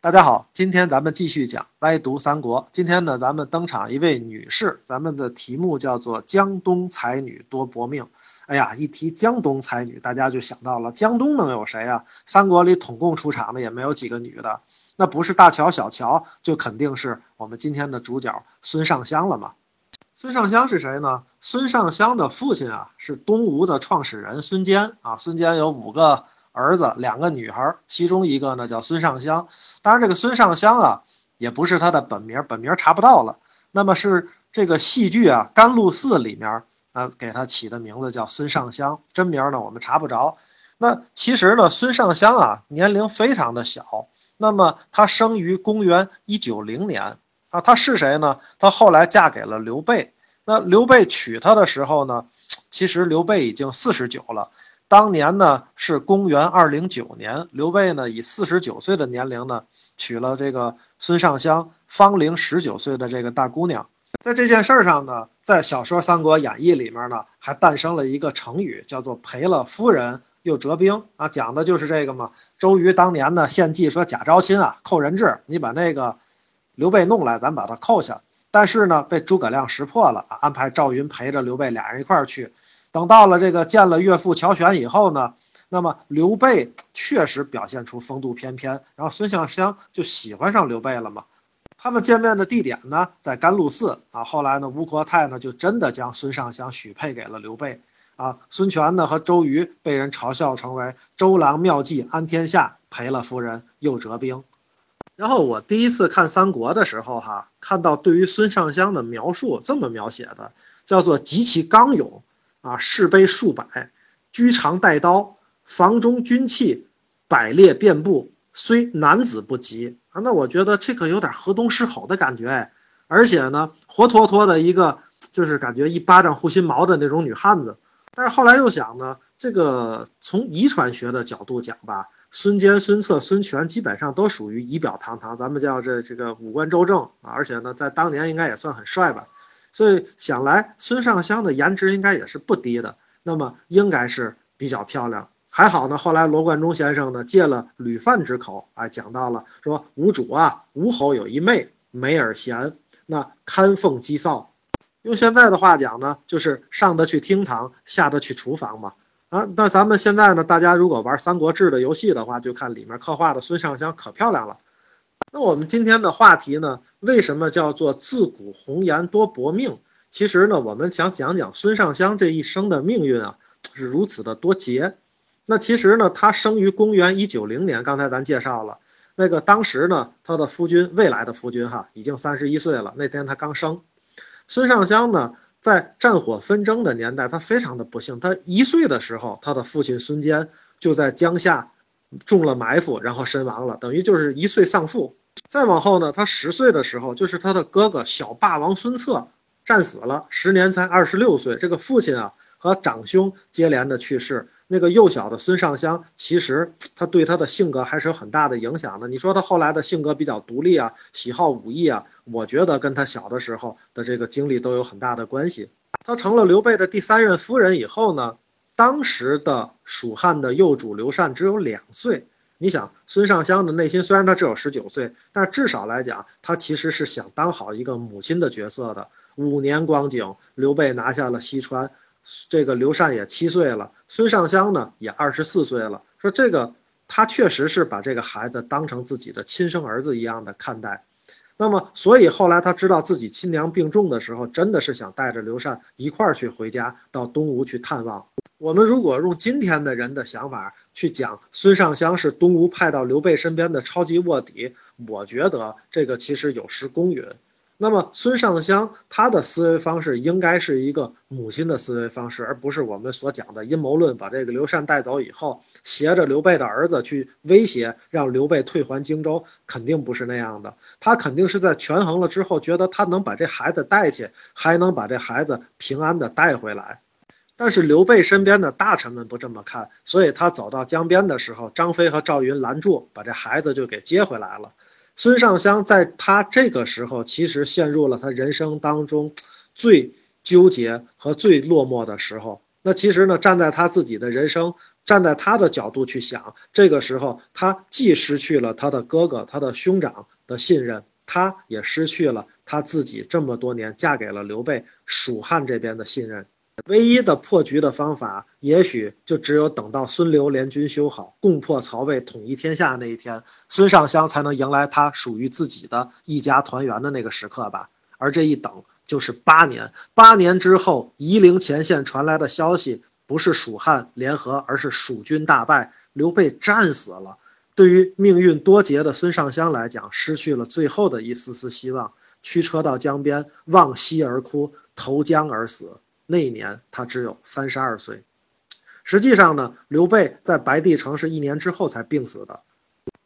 大家好，今天咱们继续讲歪读三国。今天呢，咱们登场一位女士，咱们的题目叫做江东才女多薄命。哎呀，一提江东才女，大家就想到了江东能有谁啊？三国里统共出场的也没有几个女的，那不是大乔、小乔，就肯定是我们今天的主角孙尚香了嘛。孙尚香是谁呢？孙尚香的父亲啊，是东吴的创始人孙坚啊。孙坚有五个。儿子两个女孩，其中一个呢叫孙尚香。当然，这个孙尚香啊，也不是他的本名，本名查不到了。那么是这个戏剧啊《甘露寺》里面啊给他起的名字叫孙尚香，真名呢我们查不着。那其实呢，孙尚香啊年龄非常的小。那么她生于公元一九零年啊，她是谁呢？她后来嫁给了刘备。那刘备娶她的时候呢，其实刘备已经四十九了。当年呢是公元二零九年，刘备呢以四十九岁的年龄呢娶了这个孙尚香，芳龄十九岁的这个大姑娘。在这件事上呢，在小说《三国演义》里面呢，还诞生了一个成语，叫做赔了夫人又折兵啊，讲的就是这个嘛。周瑜当年呢献计说假招亲啊，扣人质，你把那个刘备弄来，咱把他扣下。但是呢被诸葛亮识破了，安排赵云陪着刘备俩人一块儿去。等到了这个见了岳父乔玄以后呢，那么刘备确实表现出风度翩翩，然后孙尚香就喜欢上刘备了嘛。他们见面的地点呢在甘露寺啊。后来呢，吴国太呢就真的将孙尚香许配给了刘备啊。孙权呢和周瑜被人嘲笑成为周郎妙计安天下，赔了夫人又折兵。然后我第一次看三国的时候哈，看到对于孙尚香的描述这么描写的，叫做极其刚勇。啊，士卑数百，居常带刀，房中军器百列遍布，虽男子不及啊。那我觉得这可有点河东狮吼的感觉哎，而且呢，活脱脱的一个就是感觉一巴掌护心毛的那种女汉子。但是后来又想呢，这个从遗传学的角度讲吧，孙坚、孙策、孙权基本上都属于仪表堂堂，咱们叫这这个五官周正啊，而且呢，在当年应该也算很帅吧。所以想来，孙尚香的颜值应该也是不低的，那么应该是比较漂亮。还好呢，后来罗贯中先生呢借了吕范之口，哎，讲到了说吴主啊，吴侯有一妹，美而贤，那堪奉姬嫂。用现在的话讲呢，就是上得去厅堂，下得去厨房嘛。啊，那咱们现在呢，大家如果玩《三国志》的游戏的话，就看里面刻画的孙尚香可漂亮了。那我们今天的话题呢？为什么叫做自古红颜多薄命？其实呢，我们想讲讲孙尚香这一生的命运啊，是如此的多劫。那其实呢，他生于公元一九零年，刚才咱介绍了那个当时呢，他的夫君，未来的夫君哈，已经三十一岁了。那天他刚生。孙尚香呢，在战火纷争的年代，他非常的不幸。他一岁的时候，他的父亲孙坚就在江夏。中了埋伏，然后身亡了，等于就是一岁丧父。再往后呢，他十岁的时候，就是他的哥哥小霸王孙策战死了，时年才二十六岁。这个父亲啊和长兄接连的去世，那个幼小的孙尚香，其实他对他的性格还是有很大的影响的。你说他后来的性格比较独立啊，喜好武艺啊，我觉得跟他小的时候的这个经历都有很大的关系。他成了刘备的第三任夫人以后呢？当时的蜀汉的幼主刘禅只有两岁，你想孙尚香的内心虽然他只有十九岁，但至少来讲，他其实是想当好一个母亲的角色的。五年光景，刘备拿下了西川，这个刘禅也七岁了，孙尚香呢也二十四岁了。说这个他确实是把这个孩子当成自己的亲生儿子一样的看待。那么，所以后来他知道自己亲娘病重的时候，真的是想带着刘禅一块儿去回家，到东吴去探望。我们如果用今天的人的想法去讲孙尚香是东吴派到刘备身边的超级卧底，我觉得这个其实有失公允。那么孙尚香他的思维方式应该是一个母亲的思维方式，而不是我们所讲的阴谋论。把这个刘禅带走以后，携着刘备的儿子去威胁，让刘备退还荆州，肯定不是那样的。他肯定是在权衡了之后，觉得他能把这孩子带去，还能把这孩子平安的带回来。但是刘备身边的大臣们不这么看，所以他走到江边的时候，张飞和赵云拦住，把这孩子就给接回来了。孙尚香在他这个时候，其实陷入了他人生当中最纠结和最落寞的时候。那其实呢，站在他自己的人生站在他的角度去想，这个时候他既失去了他的哥哥、他的兄长的信任，他也失去了他自己这么多年嫁给了刘备蜀汉这边的信任。唯一的破局的方法，也许就只有等到孙刘联军修好，共破曹魏，统一天下那一天，孙尚香才能迎来他属于自己的一家团圆的那个时刻吧。而这一等就是八年，八年之后，夷陵前线传来的消息不是蜀汉联合，而是蜀军大败，刘备战死了。对于命运多劫的孙尚香来讲，失去了最后的一丝丝希望，驱车到江边，望溪而哭，投江而死。那一年他只有三十二岁，实际上呢，刘备在白帝城是一年之后才病死的。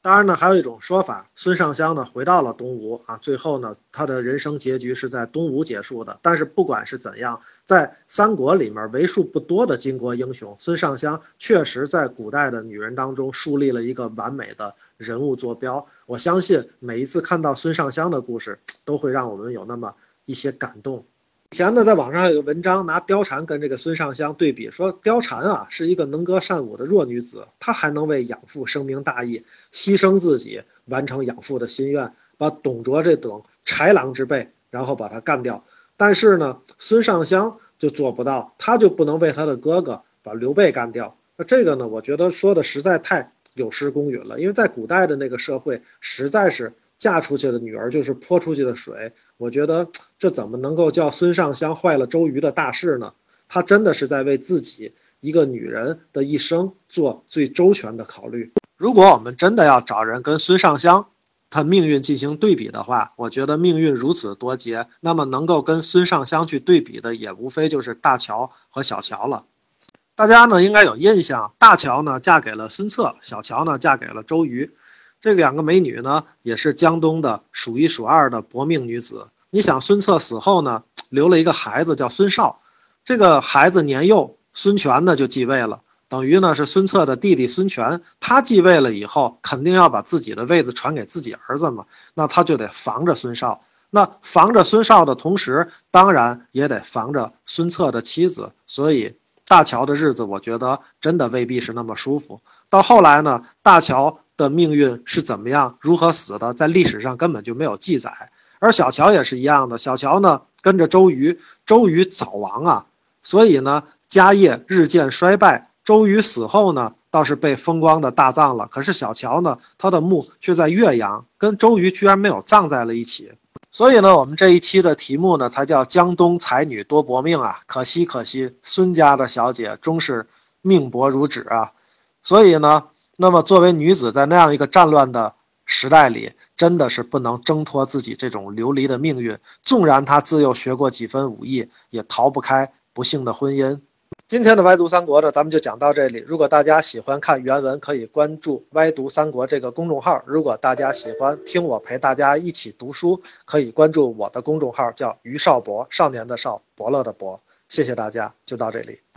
当然呢，还有一种说法，孙尚香呢回到了东吴啊，最后呢他的人生结局是在东吴结束的。但是不管是怎样，在三国里面为数不多的巾帼英雄，孙尚香确实在古代的女人当中树立了一个完美的人物坐标。我相信每一次看到孙尚香的故事，都会让我们有那么一些感动。以前呢，在网上还有个文章拿貂蝉跟这个孙尚香对比，说貂蝉啊是一个能歌善舞的弱女子，她还能为养父深明大义，牺牲自己完成养父的心愿，把董卓这等豺狼之辈，然后把他干掉。但是呢，孙尚香就做不到，他就不能为他的哥哥把刘备干掉。那这个呢，我觉得说的实在太有失公允了，因为在古代的那个社会，实在是。嫁出去的女儿就是泼出去的水，我觉得这怎么能够叫孙尚香坏了周瑜的大事呢？她真的是在为自己一个女人的一生做最周全的考虑。如果我们真的要找人跟孙尚香她命运进行对比的话，我觉得命运如此多劫，那么能够跟孙尚香去对比的，也无非就是大乔和小乔了。大家呢应该有印象，大乔呢嫁给了孙策，小乔呢嫁给了周瑜。这两个美女呢，也是江东的数一数二的薄命女子。你想，孙策死后呢，留了一个孩子叫孙绍，这个孩子年幼，孙权呢就继位了，等于呢是孙策的弟弟孙权。他继位了以后，肯定要把自己的位子传给自己儿子嘛，那他就得防着孙绍。那防着孙绍的同时，当然也得防着孙策的妻子。所以大乔的日子，我觉得真的未必是那么舒服。到后来呢，大乔。的命运是怎么样，如何死的，在历史上根本就没有记载。而小乔也是一样的，小乔呢跟着周瑜，周瑜早亡啊，所以呢家业日渐衰败。周瑜死后呢，倒是被风光的大葬了。可是小乔呢，他的墓却在岳阳，跟周瑜居然没有葬在了一起。所以呢，我们这一期的题目呢，才叫江东才女多薄命啊！可惜可惜，孙家的小姐终是命薄如纸啊！所以呢。那么，作为女子，在那样一个战乱的时代里，真的是不能挣脱自己这种流离的命运。纵然他自幼学过几分武艺，也逃不开不幸的婚姻。今天的歪读三国呢，咱们就讲到这里。如果大家喜欢看原文，可以关注“歪读三国”这个公众号；如果大家喜欢听我陪大家一起读书，可以关注我的公众号，叫于少博，少年的少，伯乐的伯。谢谢大家，就到这里。